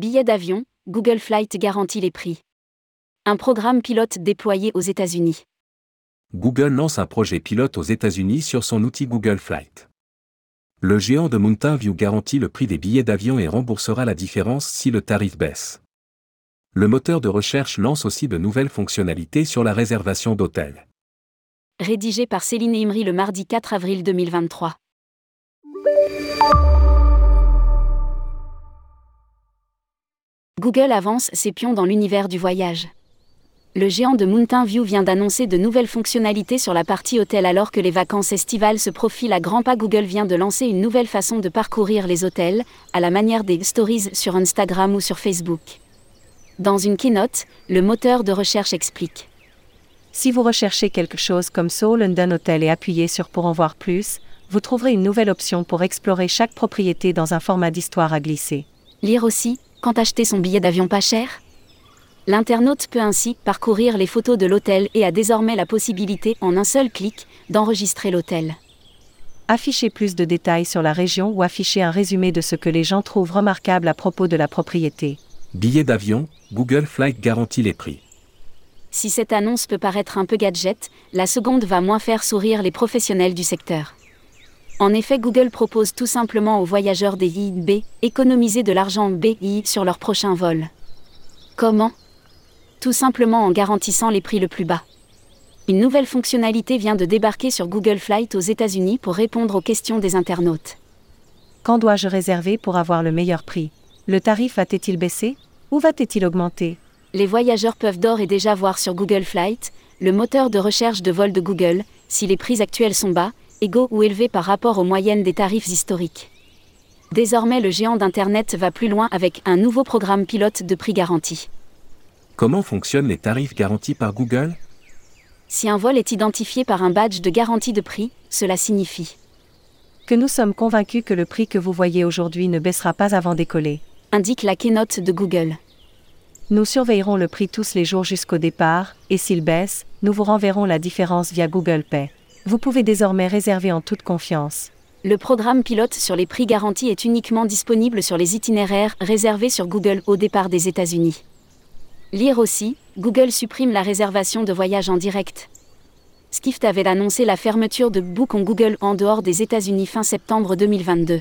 Billets d'avion, Google Flight garantit les prix. Un programme pilote déployé aux États-Unis. Google lance un projet pilote aux États-Unis sur son outil Google Flight. Le géant de Mountain View garantit le prix des billets d'avion et remboursera la différence si le tarif baisse. Le moteur de recherche lance aussi de nouvelles fonctionnalités sur la réservation d'hôtels. Rédigé par Céline Imri le mardi 4 avril 2023. Google avance ses pions dans l'univers du voyage. Le géant de Mountain View vient d'annoncer de nouvelles fonctionnalités sur la partie hôtel alors que les vacances estivales se profilent à grands pas. Google vient de lancer une nouvelle façon de parcourir les hôtels, à la manière des stories sur Instagram ou sur Facebook. Dans une keynote, le moteur de recherche explique. Si vous recherchez quelque chose comme Soul London Hotel et appuyez sur Pour en voir plus, vous trouverez une nouvelle option pour explorer chaque propriété dans un format d'histoire à glisser. Lire aussi, quand acheter son billet d'avion pas cher? L'internaute peut ainsi parcourir les photos de l'hôtel et a désormais la possibilité, en un seul clic, d'enregistrer l'hôtel. Afficher plus de détails sur la région ou afficher un résumé de ce que les gens trouvent remarquable à propos de la propriété. Billets d'avion, Google Flight garantit les prix. Si cette annonce peut paraître un peu gadget, la seconde va moins faire sourire les professionnels du secteur. En effet, Google propose tout simplement aux voyageurs des IB économiser de l'argent BI sur leur prochain vol. Comment? Tout simplement en garantissant les prix le plus bas. Une nouvelle fonctionnalité vient de débarquer sur Google Flight aux États-Unis pour répondre aux questions des internautes. Quand dois-je réserver pour avoir le meilleur prix? Le tarif va-t-il baisser Ou va-t-il augmenter? Les voyageurs peuvent d'ores et déjà voir sur Google Flight, le moteur de recherche de vol de Google, si les prix actuels sont bas, égaux ou élevés par rapport aux moyennes des tarifs historiques. Désormais, le géant d'Internet va plus loin avec un nouveau programme pilote de prix garanti. Comment fonctionnent les tarifs garantis par Google? Si un vol est identifié par un badge de garantie de prix, cela signifie que nous sommes convaincus que le prix que vous voyez aujourd'hui ne baissera pas avant d'écoller, indique la keynote de Google. Nous surveillerons le prix tous les jours jusqu'au départ, et s'il baisse, nous vous renverrons la différence via Google Pay. Vous pouvez désormais réserver en toute confiance. Le programme pilote sur les prix garantis est uniquement disponible sur les itinéraires réservés sur Google au départ des États-Unis. Lire aussi, Google supprime la réservation de voyage en direct. Skift avait annoncé la fermeture de Book on Google en dehors des États-Unis fin septembre 2022.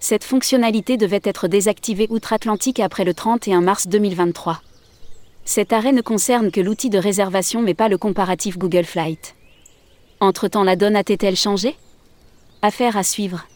Cette fonctionnalité devait être désactivée outre-Atlantique après le 31 mars 2023. Cet arrêt ne concerne que l'outil de réservation mais pas le comparatif Google Flight. Entre-temps, la donne a-t-elle changé? Affaire à suivre.